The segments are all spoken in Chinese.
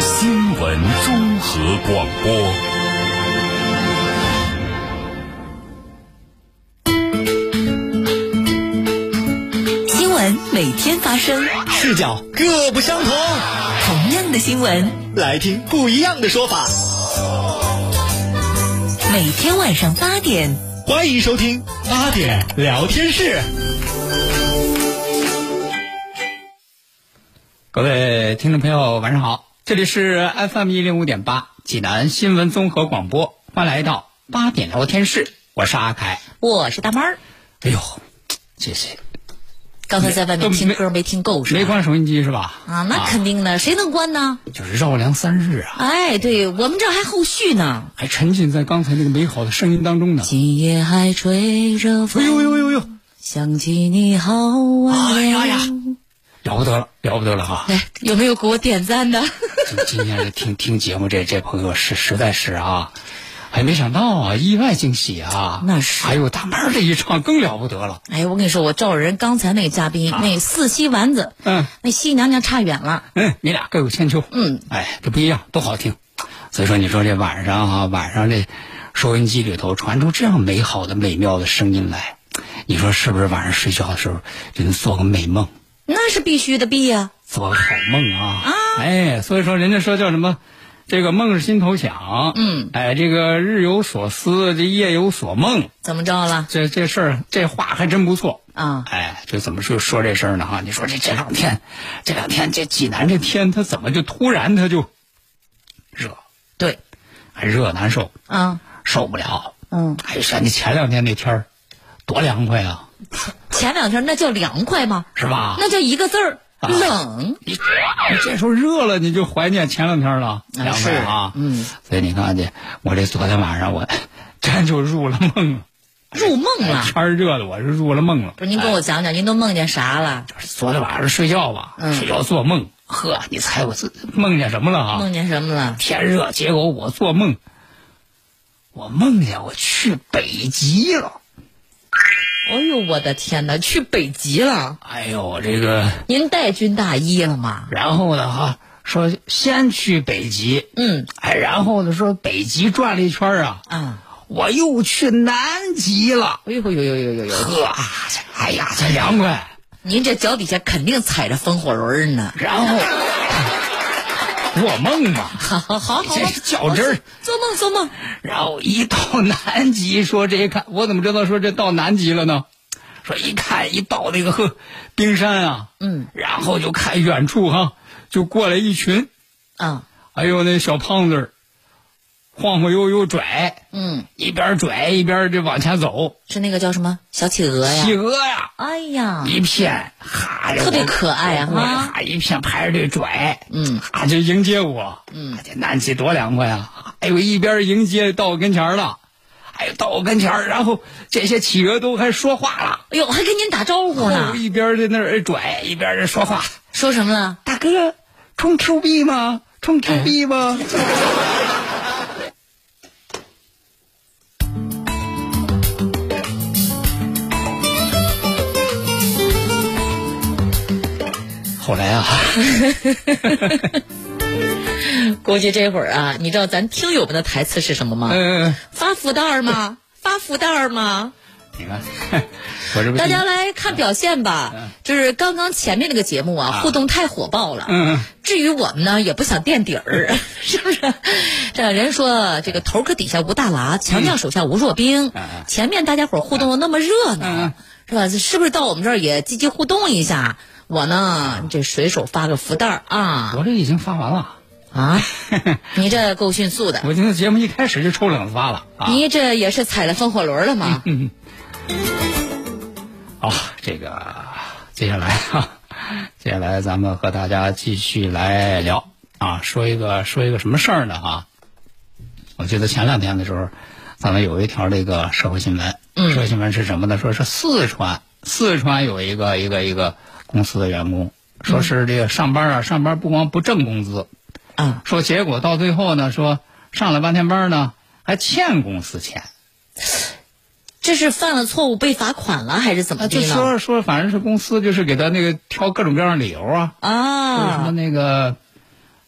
新闻综合广播。新闻每天发生，视角各不相同。同样的新闻，来听不一样的说法。每天晚上八点，欢迎收听八点聊天室。各位听众朋友，晚上好，这里是 FM 一零五点八济南新闻综合广播，欢迎来到八点聊天室，我是阿凯。我是大妹儿。哎呦，这是刚才在外面听歌没听够是吧？没关收音机是吧？啊，那肯定的，谁能关呢？就是绕梁三日啊，哎，对我们这还后续呢。还沉浸在刚才那个美好的声音当中呢。今夜还吹着哎风，呦呦呦呦，想起你好晚哎呀呀了。不得了，了不得了哈！来，有没有给我点赞的？今今天来听听节目这这朋友是实在是啊，哎，没想到啊，意外惊喜啊！那是还有大妹儿这一唱更了不得了。哎，我跟你说，我照着人刚才那个嘉宾，那四喜丸子，嗯那西娘娘差远了。嗯，你俩各有千秋。嗯，哎，这不一样，都好听。所以说，你说这晚上哈、晚上这收音机里头传出这样美好的、美妙的声音来，你说是不是？晚上睡觉的时候就能做个美梦，那是必须的，必呀、做个好梦啊！哎，所以说人家说叫什么？这个梦是心头想，嗯，哎，这个日有所思，这夜有所梦，怎么着了？这这事儿，这话还真不错。啊，哎，这怎么说说这事儿呢？哈，你说这这两天，这两天这济南这天，它怎么就突然它就热，对，还热难受，啊，受不了。嗯，哎，像你前两天那天儿多凉快啊，前两天那叫凉快吗？是吧？那叫一个字儿，啊冷。你你这时候热了，你就怀念前两天了，凉快啊。嗯，所以你看这，我这昨天晚上我 真就入了梦了，入梦了。天热的我是入了梦了。不是，您跟我讲讲，您都梦见啥了？昨天晚上睡觉吧，嗯睡觉做梦，呵，你猜我自梦见什么了啊？梦见什么了？天热，结果我做梦，我梦见我去北极了。哎呦，我的天哪，去北极了！哎呦，这个，您带军大衣了吗？然后呢哈，说先去北极，嗯哎，然后呢说北极转了一圈啊，嗯，我又去南极了。哎呦呦呦呦呦呦！呵，这哎呀，这凉快。您这脚底下肯定踩着风火轮呢。然后做梦嘛，好好好好，这是较真儿。做梦做梦。然后一到南极，说这一看，我怎么知道说这到南极了呢？说一看一到那个呵冰山啊，嗯然后就看远处哈，就过来一群，啊，还有那小胖子儿晃晃悠悠拽，嗯，一边拽一边就往前走，是那个叫什么小企鹅呀？企鹅呀，哎呀，一片哈，特别可爱哈哈一片排着队拽，嗯哈就迎接我，嗯，这南极多凉快呀！哎呦，一边迎接到我跟前了，哎呦到我跟前，然后这些企鹅都还说话了，哎呦，还跟您打招呼呢哦，一边在那儿拽，一边在说话。说什么了？大哥，充 Q 币吗？充 Q 币吗？后来啊，估计这会儿啊，你知道咱听友们的台词是什么吗？嗯、发福袋儿吗？发福袋儿吗？你看，我这不大家来看表现吧。就是刚刚前面那个节目啊，互动太火爆了。嗯，至于我们呢，也不想垫底儿，是不是？这人说这个头壳底下无大拿，强将手下无弱兵。前面大家伙儿互动的那么热闹，是吧？是不是到我们这儿也积极互动一下？我呢，这随手发个福袋儿啊我这已经发完了。啊！你这够迅速的，我今天节目一开始就抽两子发了啊！你这也是踩了风火轮了吗？好，这个接下来啊，接下来咱们和大家继续来聊啊，说一个说一个什么事儿呢啊？我记得前两天的时候，咱们有一条这个社会新闻，嗯社会新闻是什么呢？说是四川，四川有一个一个一个公司的员工，说是这个上班啊，上班不光不挣工资，啊，说结果到最后呢，说上了半天班呢，还欠公司钱。这是犯了错误被罚款了，还是怎么啊，就的呢？说说，反正是公司就是给他那个挑各种各样的理由啊，说什么啊，那个，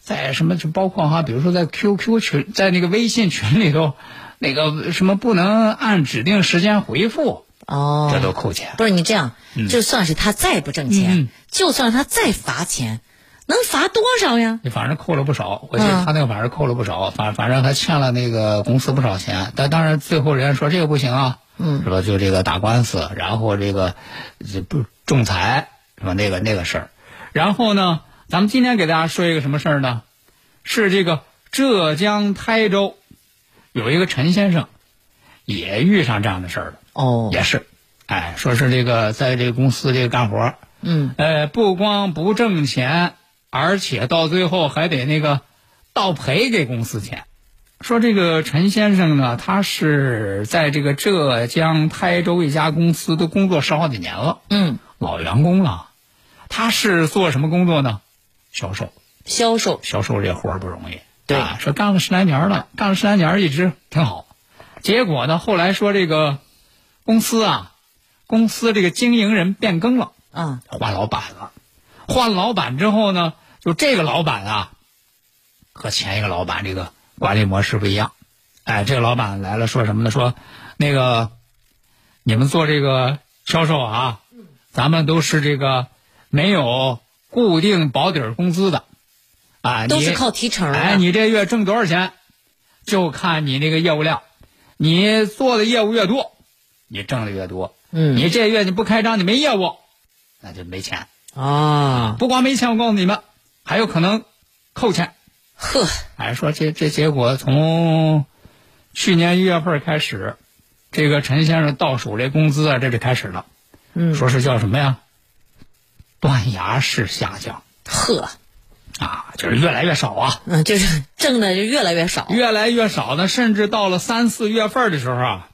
在什么就包括哈，比如说在 QQ 群，在那个微信群里头，那个什么不能按指定时间回复，哦，这都扣钱。不是你这样，就算是他再不挣钱，嗯就算他再罚钱，能罚多少呀？你反正扣了不少，我记得嗯他那个反正扣了不少，反反正还欠了那个公司不少钱。但当然最后人家说这个不行啊，嗯是吧？就这个打官司，然后这个这不仲裁是吧？那个那个事儿，然后呢，咱们今天给大家说一个什么事儿呢？是这个浙江台州有一个陈先生也遇上这样的事儿了，哦，也是，哎，说是这个在这个公司这个干活儿，嗯，呃，不光不挣钱，而且到最后还得那个倒赔给公司钱。说这个陈先生呢，他是在这个浙江台州一家公司都工作十好几年了，嗯，老员工了。他是做什么工作呢？销售，销售，销售这活儿不容易。对啊，说干了十来年了，干了十来年一直挺好。结果呢，后来说这个公司啊，公司这个经营人变更了。啊，换老板了，换老板之后呢，就这个老板啊，和前一个老板这个管理模式不一样。哎，这个老板来了，说什么呢？说那个你们做这个销售啊，咱们都是这个没有固定保底工资的，啊，你都是靠提成哎，你这月挣多少钱，就看你那个业务量，你做的业务越多，你挣的越多。嗯你这月你不开张，你没业务，那就没钱。啊，不光没钱，我告诉你们，还有可能扣钱。呵，哎，说这这结果从去年一月份开始，这个陈先生到手这工资啊，这就开始了。嗯，说是叫什么呀？断崖式下降呵，啊，就是越来越少啊，嗯，就是挣的就越来越少，越来越少呢。甚至到了三四月份的时候啊，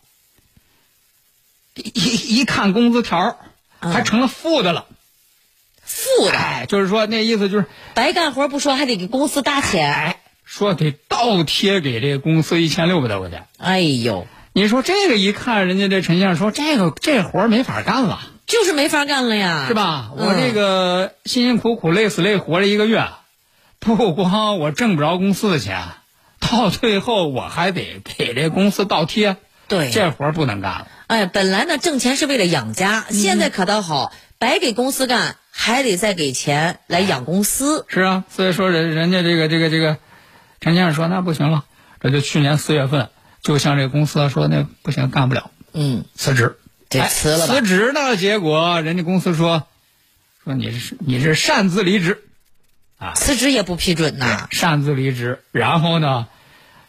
一一一看工资条，还成了负的了。负的，哎，就是说那意思就是，白干活不说，还得给公司搭钱，哎，说得倒贴给这个公司一千六百多块钱。哎呦，你说这个一看，人家这陈先生说这个这活儿没法干了，就是没法干了呀，是？吧？嗯我这个辛辛苦苦累死累活了一个月，不光我挣不着公司的钱，到最后我还得给这公司倒贴，对，这活儿不能干了。哎，本来呢挣钱是为了养家，现在可倒好，白给公司干，还得再给钱来养公司。是啊，所以说人人家这个这个这个陈先生说那不行了，这就去年四月份就向这个公司说那不行干不了，嗯，辞职。得哎辞了吧。辞职呢，结果人家公司说说你是你是擅自离职，啊。辞职也不批准呐。擅自离职，然后呢，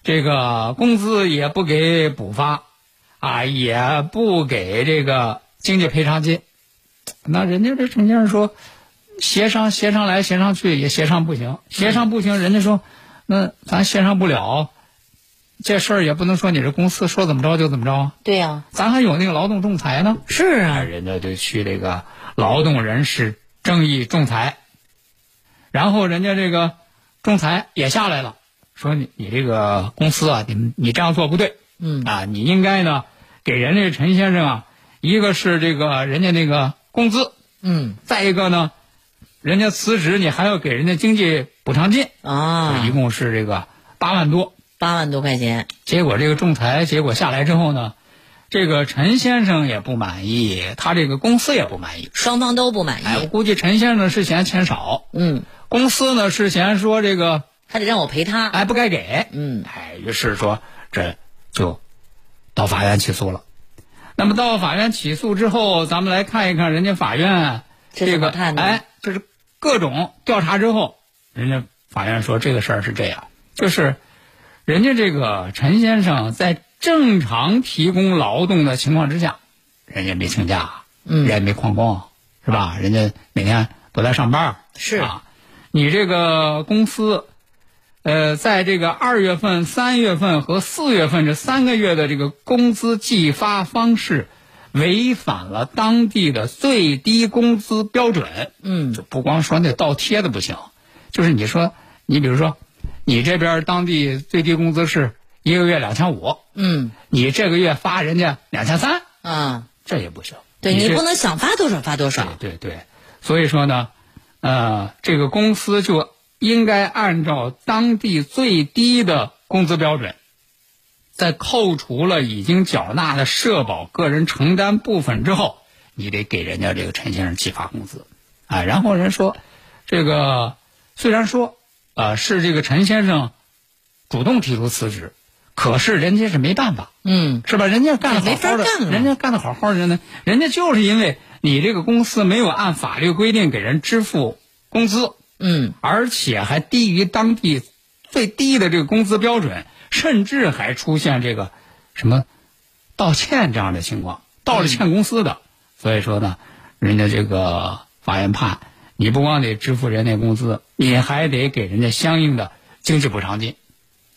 这个工资也不给补发，啊，也不给这个经济赔偿金。那人家这陈先生说，协商协商来协商去也协商不行，协商不行，人家说，那咱协商不了，这事儿也不能说你这公司说怎么着就怎么着啊，对呀、咱还有那个劳动仲裁呢。哎，是啊，人家就去这个劳动人事争议仲裁，然后人家这个仲裁也下来了，说你你这个公司啊，你你这样做不对，嗯啊，你应该呢给人家陈先生啊，一个是这个人家那个工资，嗯再一个呢，人家辞职你还要给人家经济补偿金，啊一，共是这个八万多。八万多块钱，结果这个仲裁结果下来之后呢，这个陈先生也不满意，他这个公司也不满意。双方都不满意哎，我。估计陈先生是嫌钱少，嗯，公司呢是嫌说这个还得让我赔他。哎不该给，嗯哎，于是说这就到法院起诉了。那么到法院起诉之后，咱们来看一看人家法院这这个哎，就是各种调查之后，人家法院说这个事儿是这样，就是人家这个陈先生在正常提供劳动的情况之下，人家没请假，嗯人家没旷工，是吧？人家每天都在上班，是啊。你这个公司，呃，在这个二月份、三月份和四月份这三个月的这个工资计发方式，违反了当地的最低工资标准。嗯就不光说那倒贴的不行，就是你说，你比如说，你这边当地最低工资是一个月两千五，嗯你这个月发人家两千三，啊，这也不行。对你这不能想发多少发多少。对对对，所以说呢，呃，这个公司就应该按照当地最低的工资标准，在扣除了已经缴纳的社保个人承担部分之后，你得给人家这个陈先生计发工资，啊，然后人说，这个虽然说，呃，是这个陈先生主动提出辞职，可是人家是没办法，嗯。是吧？人家干的好没法好的，人家干的好好的呢，人家就是因为你这个公司没有按法律规定给人支付工资，嗯而且还低于当地最低的这个工资标准，甚至还出现这个什么道歉这样的情况，道了歉公司的。所以说呢，人家这个法院判你不光得支付人家工资，你还得给人家相应的经济补偿金。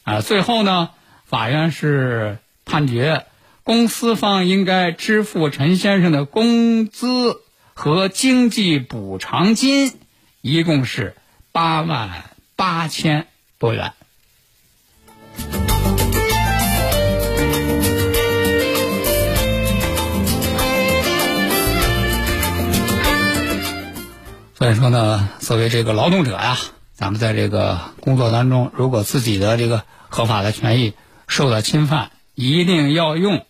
啊，最后呢，法院是判决公司方应该支付陈先生的工资和经济补偿金，一共是八万八千多元。所以说呢，作为这个劳动者呀，咱们在这个工作当中，如果自己的这个合法的权益受到侵犯，一定要用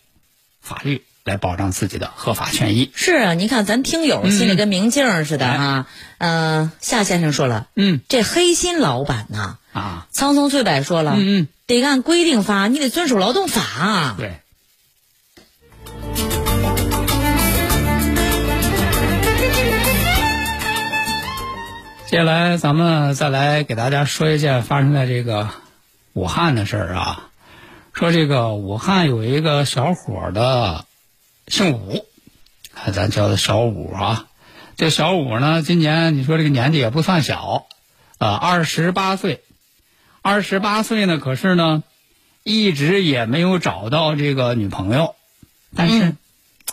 法律来保障自己的合法权益。是啊，你看咱听友心里跟明镜似的啊。嗯、夏先生说了，嗯这黑心老板呐，啊，苍松翠柏说了，嗯嗯，得按规定发，你得遵守劳动法。啊对。接下来，咱们再来给大家说一件发生在这个武汉的事儿啊。说这个武汉有一个小伙儿的姓武，啊，咱叫他小武啊。这小武呢，今年你说这个年纪也不算小，啊，二十八岁。二十八岁呢，可是呢，一直也没有找到这个女朋友，但是，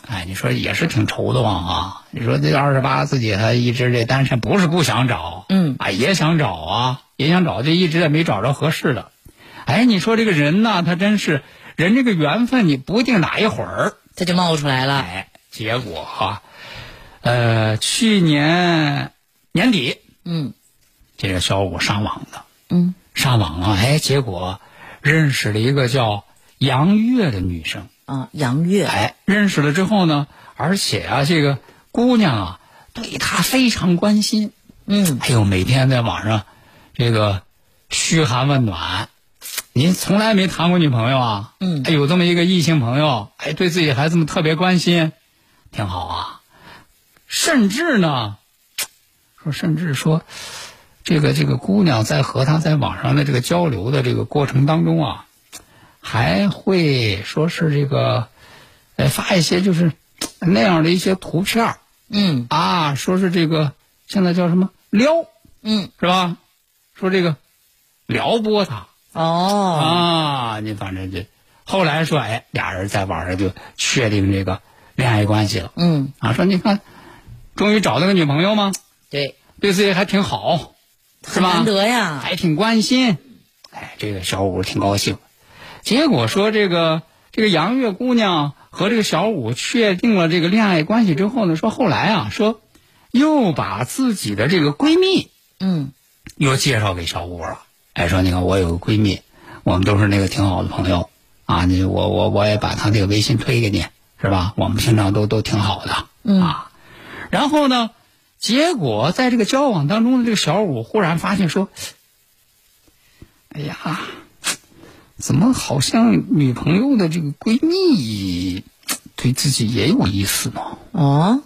哎，你说也是挺愁的慌啊。你说这二十八自己还一直这单身，不是不想找，嗯啊，也想找啊，也想找，就一直也没找着合适的。哎，你说这个人呢，他真是人这个缘分，你不一定哪一会儿，这就冒出来了。哎，结果哈、呃，去年年底，嗯这个小五上网的，嗯上网啊，哎，结果认识了一个叫杨月的女生。啊，杨月，哎，认识了之后呢，而且啊，这个姑娘啊，对他非常关心。嗯哎呦，每天在网上这个嘘寒问暖。您从来没谈过女朋友啊？嗯哎，有这么一个异性朋友，哎，对自己孩子们特别关心，挺好啊。甚至呢，说甚至说，这个这个姑娘在和他在网上的这个交流的这个过程当中啊，还会说是这个，呃，发一些就是那样的一些图片儿嗯啊，说是这个现在叫什么撩，嗯，是吧？说这个撩拨他哦，啊，你反正就后来说，哎，俩人在网上就确定这个恋爱关系了嗯，啊。说你看，终于找到个女朋友吗？对，对自己还挺好，是吧？难得呀。还挺关心，哎，这个小五挺高兴。结果说这个这个杨月姑娘和这个小五确定了这个恋爱关系之后呢，说后来啊，说又把自己的这个闺蜜嗯又介绍给小五了。哎，说你看我有个闺蜜，我们都是那个挺好的朋友啊，你我我我也把她这个微信推给你，是吧？我们平常都都挺好的，嗯啊。然后呢，结果在这个交往当中的这个小五忽然发现说，哎呀，怎么好像女朋友的这个闺蜜对自己也有意思呢？啊，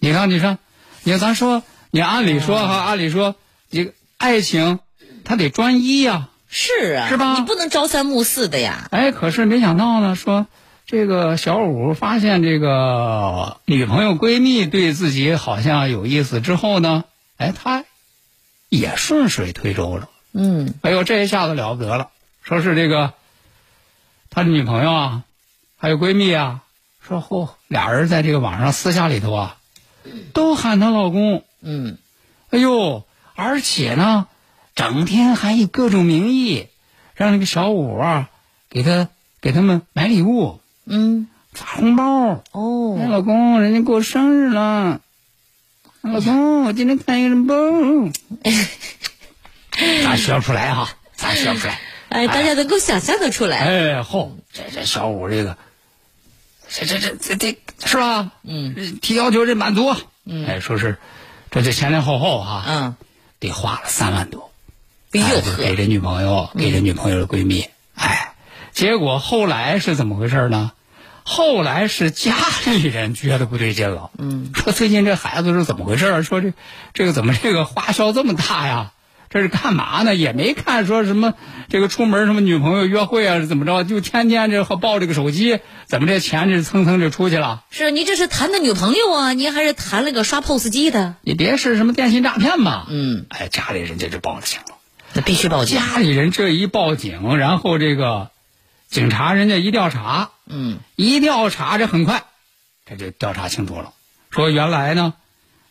你看，你看，你看，咱说，你按理说哈，按理说，这个爱情，它得专一呀、是啊，是吧？你不能朝三暮四的呀。哎，可是没想到呢，说这个小五发现这个女朋友闺蜜对自己好像有意思之后呢，哎，他也顺水推舟了，嗯。哎呦，这一下子了不得了，说是这个他的女朋友啊，还有闺蜜啊，说嚯，俩人在这个网上私下里头啊，都喊她老公。嗯，哎呦，而且呢，整天还以各种名义让那个小五啊给他给他们买礼物、嗯，发红包。哎，哦，老公，人家过生日了。老公，我今天看一个什么包？咱学不出来哈，咱学不出来。哎，大家能够想象得出来。哎，好，这这小五这个，这这这这这是吧？嗯，提要求这满足。嗯，哎，说是这这前前后后哈，嗯，得花了三万多。哎呦哎就给，这女朋友，给这女朋友的闺蜜，哎，结果后来是怎么回事呢？后来是家里人觉得不对劲了，嗯，说最近这孩子是怎么回事啊？说这这个怎么这个花销这么大呀？这是干嘛呢？也没看说什么这个出门什么女朋友约会啊，是怎么着？就天天这抱着个手机，怎么这钱这蹭蹭就出去了？是你这是谈的女朋友啊？您还是谈了个刷 POS 机的？你别是什么电信诈骗吧？嗯，哎，家里人家就报了警了。那必须报警。家里人这一报警，然后这个警察人家一调查，嗯一调查这很快，这就调查清楚了，说原来呢，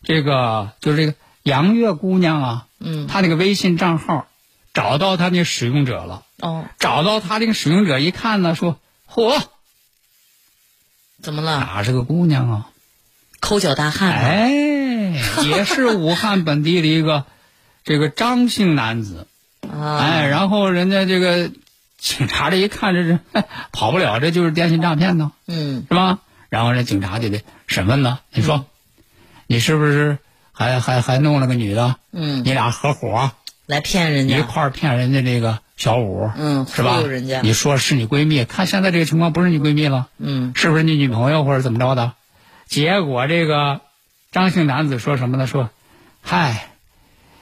这个就是这个杨月姑娘啊，嗯，她那个微信账号找到她那使用者了，哦，找到她这个使用者一看呢，说嚯，怎么了？哪是个姑娘啊？抠脚大汉啊。哎，也是武汉本地的一个这个张姓男子。啊，哎，然后人家这个警察这一看，这是 跑不了，这就是电信诈骗呢，嗯是吧？然后这警察就得审问呢。你说，你是不是还还还弄了个女的？嗯，你俩合伙来骗人家。一块儿骗人家这个小五，嗯是吧人家？你说是你闺蜜，看现在这个情况不是你闺蜜了，嗯是不是你女朋友或者怎么着的？结果这个张姓男子说什么呢？说，嗨，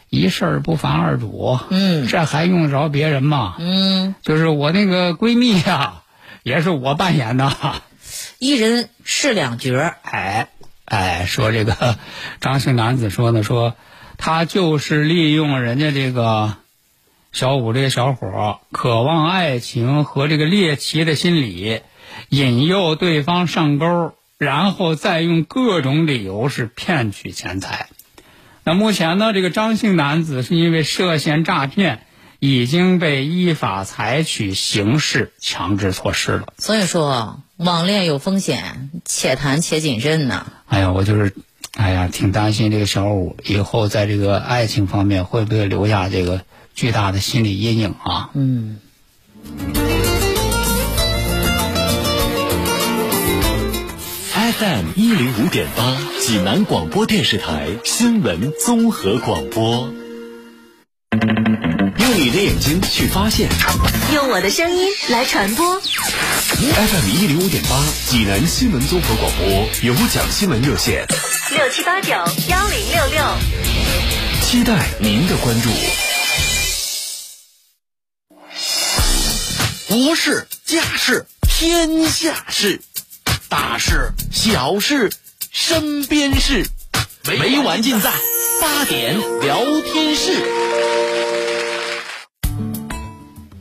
一事儿不烦二主，嗯这还用得着别人吗？嗯，就是我那个闺蜜呀、也是我扮演的。一人饰两角儿。哎哎，说这个 张姓男子说呢，说他就是利用人家这个小五这个小伙儿渴望爱情和这个猎奇的心理，引诱对方上钩，然后再用各种理由是骗取钱财。那目前呢，这个张姓男子是因为涉嫌诈骗，已经被依法采取刑事强制措施了。所以说，网恋有风险，且谈且谨慎呐。哎呀，我就是，哎呀，挺担心这个小五以后在这个爱情方面会不会留下这个巨大的心理阴影啊？嗯，FM 一零五点八，济南广播电视台新闻综合广播。用你的眼睛去发现用我的声音来传播。FM 一零五点八，济南新闻综合广播有奖新闻热线，六七八九幺零六六。期待您的关注。国事、家事、天下事，大事、小事、身边事，每晚尽在。八点聊天室。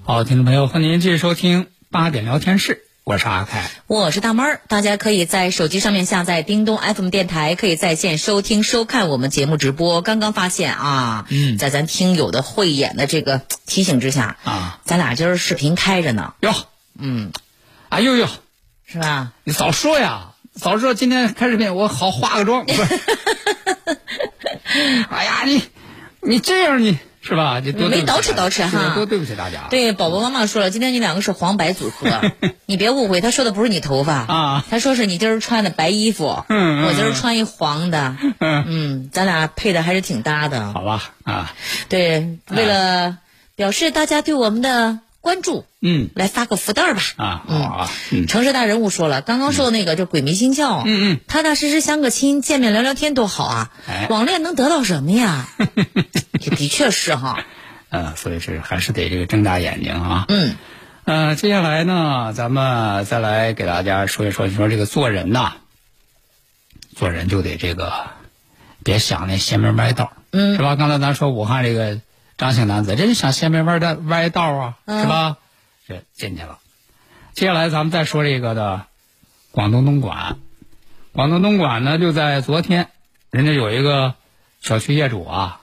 好，听众朋友，欢迎您继续收听八点聊天室，我是阿凯。我是大妹儿，大家可以在手机上面下载叮咚 FM 电台，可以在线收听收看我们节目直播。刚刚发现啊，嗯。在咱听友的慧眼的这个提醒之下啊，咱俩今儿视频开着呢，哟，嗯，哎呦呦，是吧？你早说呀！早说今天开视频，我好化个妆。不是，哎呀，你你这样你是吧？你没捯饬捯饬哈多对不起大家。对，宝宝妈妈说了，今天你两个是黄白组合，你别误会，他说的不是你头发啊，他说是你今儿穿的白衣服，我今儿穿一黄的，嗯嗯，咱俩配的还是挺搭的。好吧啊，对，为了表示大家对我们的关注，嗯来发个福袋儿吧。啊好啊，嗯城市大人物说了，刚刚说的那个就鬼迷心窍，嗯嗯，踏踏实实相个亲，见面聊聊天多好啊！哎网恋能得到什么呀？这的确是哈，呃，所以是还是得这个睁大眼睛啊。嗯呃，接下来呢，咱们再来给大家说一说，你说这个做人呐，做人就得这个别想那邪门歪道，嗯是吧？刚才咱说武汉这个张姓男子，这就想斜门歪的歪道啊，嗯是吧？这进去了。接下来咱们再说这个的广东东莞，广东东莞呢，就在昨天，人家有一个小区业主啊，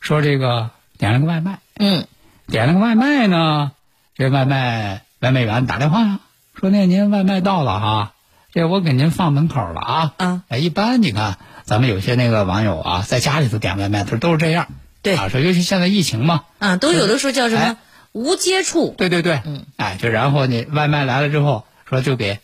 说这个点了个外卖，嗯点了个外卖呢，这外卖外卖员打电话呀，说那您外卖到了哈，这我给您放门口了啊。啊，哎，一般你看咱们有些那个网友啊，在家里头点外卖，他都是这样。对。啊，说尤其现在疫情嘛，啊，都有的说叫什么哎无接触，对对对，嗯，哎，就然后你外卖来了之后，说就给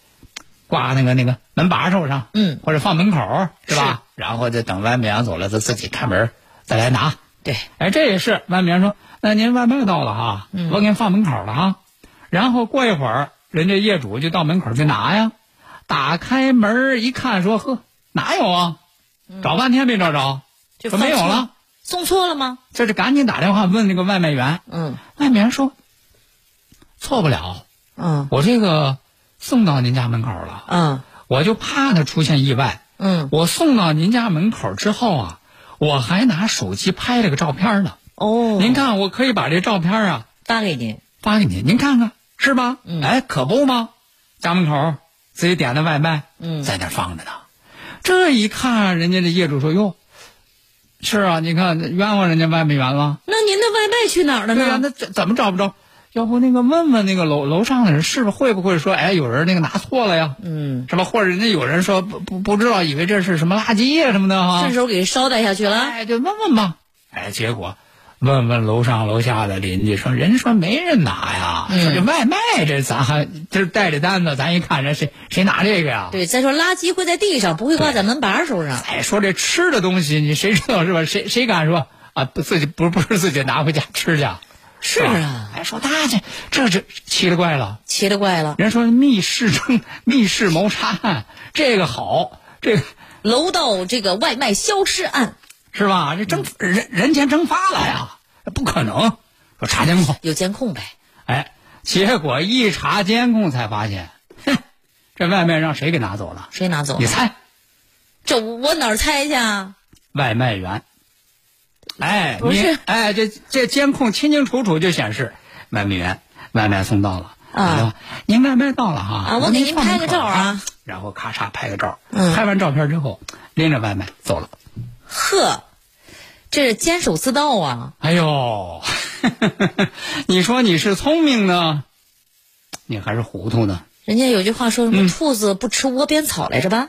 挂那个那个门把手上，嗯，或者放门口，是吧？然后就等外卖员走了，他自己开门再来拿。对，哎，这也是外卖员说，那您外卖到了哈，嗯。我给您放门口了哈。然后过一会儿，人家业主就到门口去拿呀，打开门一看，说呵，哪有啊？找半天没找着，嗯就说没有了，送错了吗？这是赶紧打电话问那个外卖员，嗯外卖员说，错不了，嗯我这个送到您家门口了，嗯我就怕他出现意外。嗯，我送到您家门口之后啊，我还拿手机拍了个照片呢。哦，您看，我可以把这照片啊发给您，发给您，您看看是吧？嗯哎，可不吗？家门口自己点的外卖，嗯在那放着呢。这一看，人家这业主说：“哟，是啊，你看冤枉人家外卖员了。那您的外卖去哪儿了对呀、呢？那怎怎么找不着？要不那个问问那个楼楼上的人，是不是会不会说，哎，有人那个拿错了呀？嗯，是吧？或者人家有人说不不不知道，以为这是什么垃圾呀什么的哈。顺手给捎带下去了。哎，就问问吧。哎，结果问问楼上楼下的邻居，说人说没人拿呀，嗯说这外卖这咱还这带着单子，咱一看人谁谁拿这个呀？对，再说垃圾会在地上，不会挂在门把手上。哎，说这吃的东西，你谁知道是吧？谁谁敢说啊？不自己不不是自己拿回家吃去？是啊，哎，说那这这这奇了怪了。奇了怪了，人说密室争 密室谋杀案，这个好，这个楼道这个外卖消失案是吧？这蒸人人间蒸发了呀，不可能。说查监控，有监控呗？哎，结果一查监控才发现，哼，这外卖让谁给拿走了？谁拿走了？你猜？这我哪儿猜去啊？外卖员。哎，不是你哎，这这监控清清楚楚就显示，外卖员外卖送到了啊，您外卖到了哈啊我给您拍个照啊，然后咔嚓拍个照，嗯拍完照片之后拎着外卖走了。呵，这是监守自盗啊！哎呦，你说你是聪明呢，你还是糊涂呢？人家有句话说什嗯么“兔子不吃窝边草”来着吧？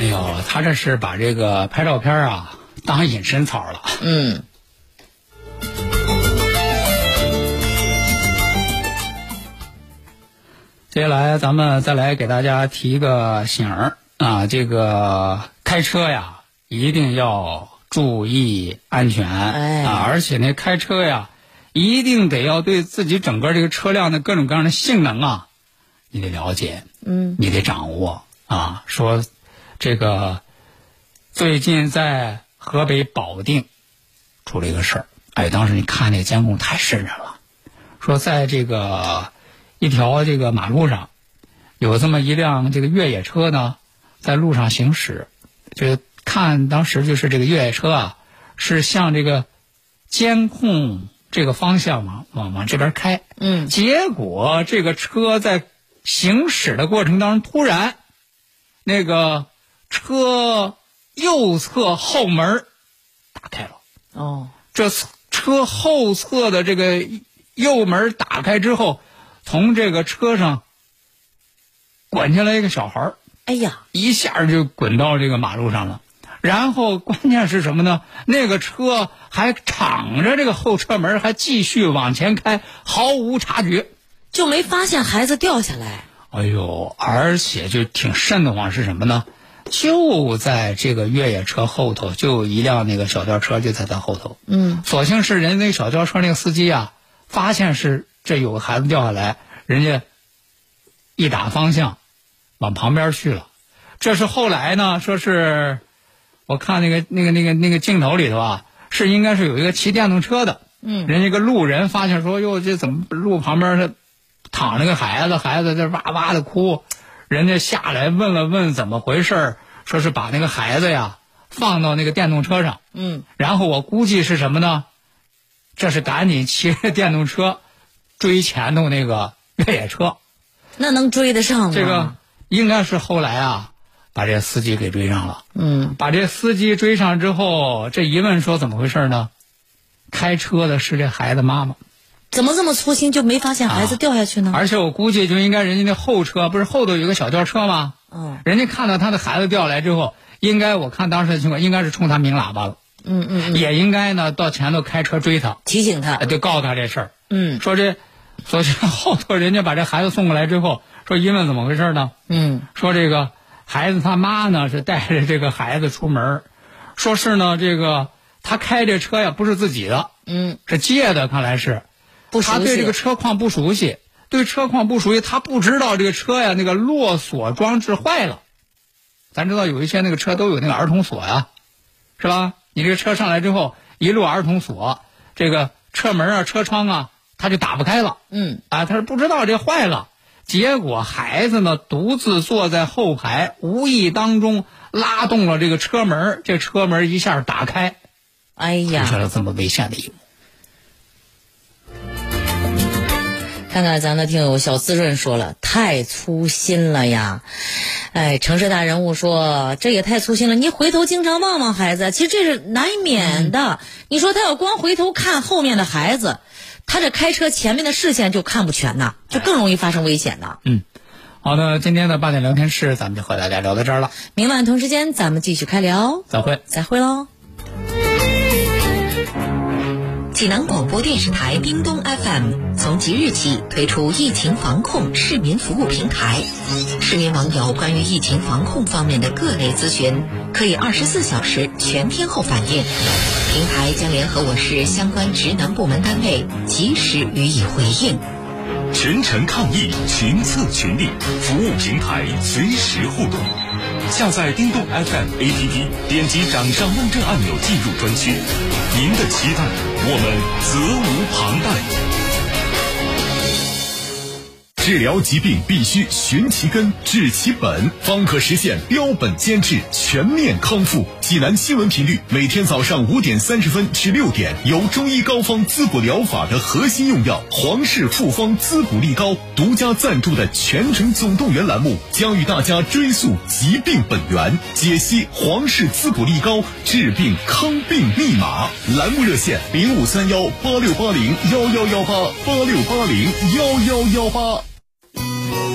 哎呦，他这是把这个拍照片啊当隐身草了。嗯，接下来咱们再来给大家提个醒儿啊，这个开车呀一定要注意安全、哎啊，而且呢开车呀一定得要对自己整个这个车辆的各种各样的性能啊，你得了解，嗯，你得掌握啊。说这个最近在河北保定出了一个事儿，哎，当时你看那个监控太瘆人了，说在这个一条这个马路上，有这么一辆这个越野车呢，在路上行驶，就看当时就是这个越野车啊，是向这个监控这个方向往往往这边开，嗯结果这个车在行驶的过程当中，突然那个车右侧后门打开了。哦，这车后侧的这个右门打开之后，从这个车上滚下来一个小孩儿哎呀，一下就滚到这个马路上了。然后关键是什么呢？那个车还敞着这个后车门，还继续往前开，毫无察觉。就没发现孩子掉下来。哎呦，而且就挺瘆得慌是什么呢？就在这个越野车后头，就有一辆那个小轿车就在他后头。嗯，所幸是人家那小轿车那个司机啊，发现是这有个孩子掉下来，人家一打方向往旁边去了。这是后来呢，说是我看那个那个那个那个镜头里头啊，是应该是有一个骑电动车的，嗯人家一个路人发现说，哟，这怎么路旁边是躺着个孩子，孩子在哇哇的哭，人家下来问了问怎么回事儿说是把那个孩子呀放到那个电动车上，嗯，然后我估计是什么呢？这是赶紧骑着电动车追前头那个越野车，那能追得上吗？这个应该是后来啊，把这司机给追上了。嗯，把这司机追上之后，这一问说怎么回事呢？开车的是这孩子妈妈，怎么这么粗心就没发现孩子掉下去呢？而且我估计就应该人家那后车不是后头有个小轿车吗？嗯人家看到他的孩子掉下来之后，应该我看当时的情况，应该是冲他鸣喇叭了，嗯嗯，也应该呢到前头开车追他，提醒他呃，就告诉他这事儿。嗯说这，说这后头人家把这孩子送过来之后，说一问怎么回事呢？嗯说这个孩子他妈呢是带着这个孩子出门，说是呢这个他开这车呀不是自己的，嗯，是借的，看来是，不熟悉他对这个车况不熟悉，对车况不熟悉，他不知道这个车呀那个落锁装置坏了。咱知道有一些那个车都有那个儿童锁呀，是吧？你这个车上来之后一路儿童锁，这个车门啊、车窗啊，他就打不开了。嗯啊，他是不知道这坏了，结果孩子呢独自坐在后排，无意当中拉动了这个车门，这车门一下打开，出现哎呀，了这么危险的一幕。看看咱的听友小滋润说了，太粗心了呀！哎，城市大人物说这也太粗心了，你回头经常望望孩子，其实这是难免的。你说他要光回头看后面的孩子，他这开车前面的视线就看不全呐，就更容易发生危险呐。好的，今天的八点聊天室咱们就和大家聊到这儿了，明晚同时间咱们继续开聊，再会。再会喽。济南广播电视台叮咚 FM 从即日起推出疫情防控市民服务平台，市民网友关于疫情防控方面的各类咨询，可以二十四小时全天候反映。平台将联合我市相关职能部门单位，及时予以回应。全程抗疫，群策群力，服务平台随时互动。下载叮咚 FM APP，点击掌上问政按钮进入专区。您的期待，我们责无旁贷。治疗疾病必须寻其根、治其本，方可实现标本兼治、全面康复。济南新闻频率每天早上五点三十分至六点，由中医膏方滋补疗法的核心用药皇氏复方滋补力膏独家赞助的《全程总动员》栏目，将与大家追溯疾病本源，解析皇氏滋补力膏治病康病密码。栏目热线零五三幺八六八零幺幺幺八八六八零幺幺幺八。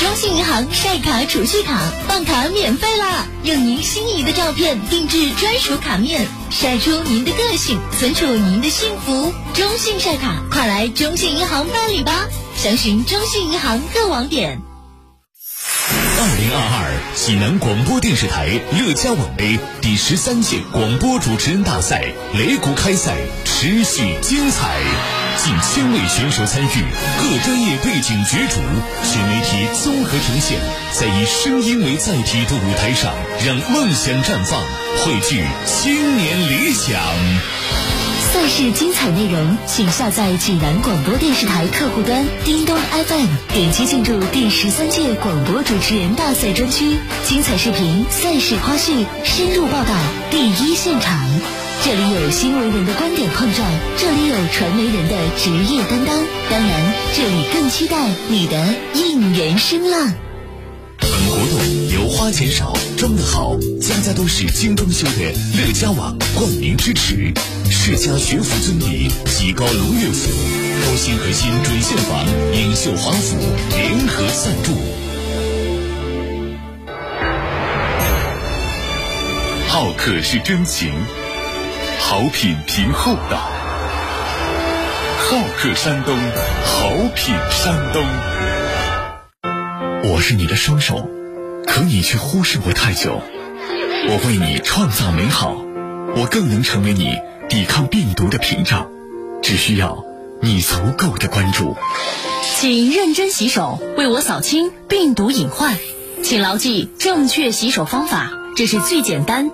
中信银行晒卡储蓄卡办卡免费啦！用您心仪的照片定制专属卡面，晒出您的个性，存储您的幸福。中信晒卡，快来中信银行办理吧！详询中信银行各网点。二零二二济南广播电视台乐家网杯第十三届广播主持人大赛擂鼓开赛持续精彩，近千位选手参与，各专业背景角逐，全媒体综合呈现，在以声音为载体的舞台上，让梦想绽放，汇聚青年理想。赛事精彩内容，请下载济南广播电视台客户端叮咚 FM，点击进入第十三届广播主持人大赛专区，精彩视频、赛事花絮、深入报道，第一现场。这里有新闻人的观点碰撞，这里有传媒人的职业担当，当然，这里更期待你的应援声浪。本活动由花钱少、装得好、家家都是精装修的乐家网冠名支持，世家学府尊邸、吉高龙悦府、高新核心准现房、颖秀华府联合赞助。好客是真情，好品凭厚道。好客山东，好品山东。我是你的双手，可你却忽视我太久。我为你创造美好，我更能成为你抵抗病毒的屏障。只需要你足够的关注。请认真洗手，为我扫清病毒隐患。请牢记正确洗手方法，这是最简单。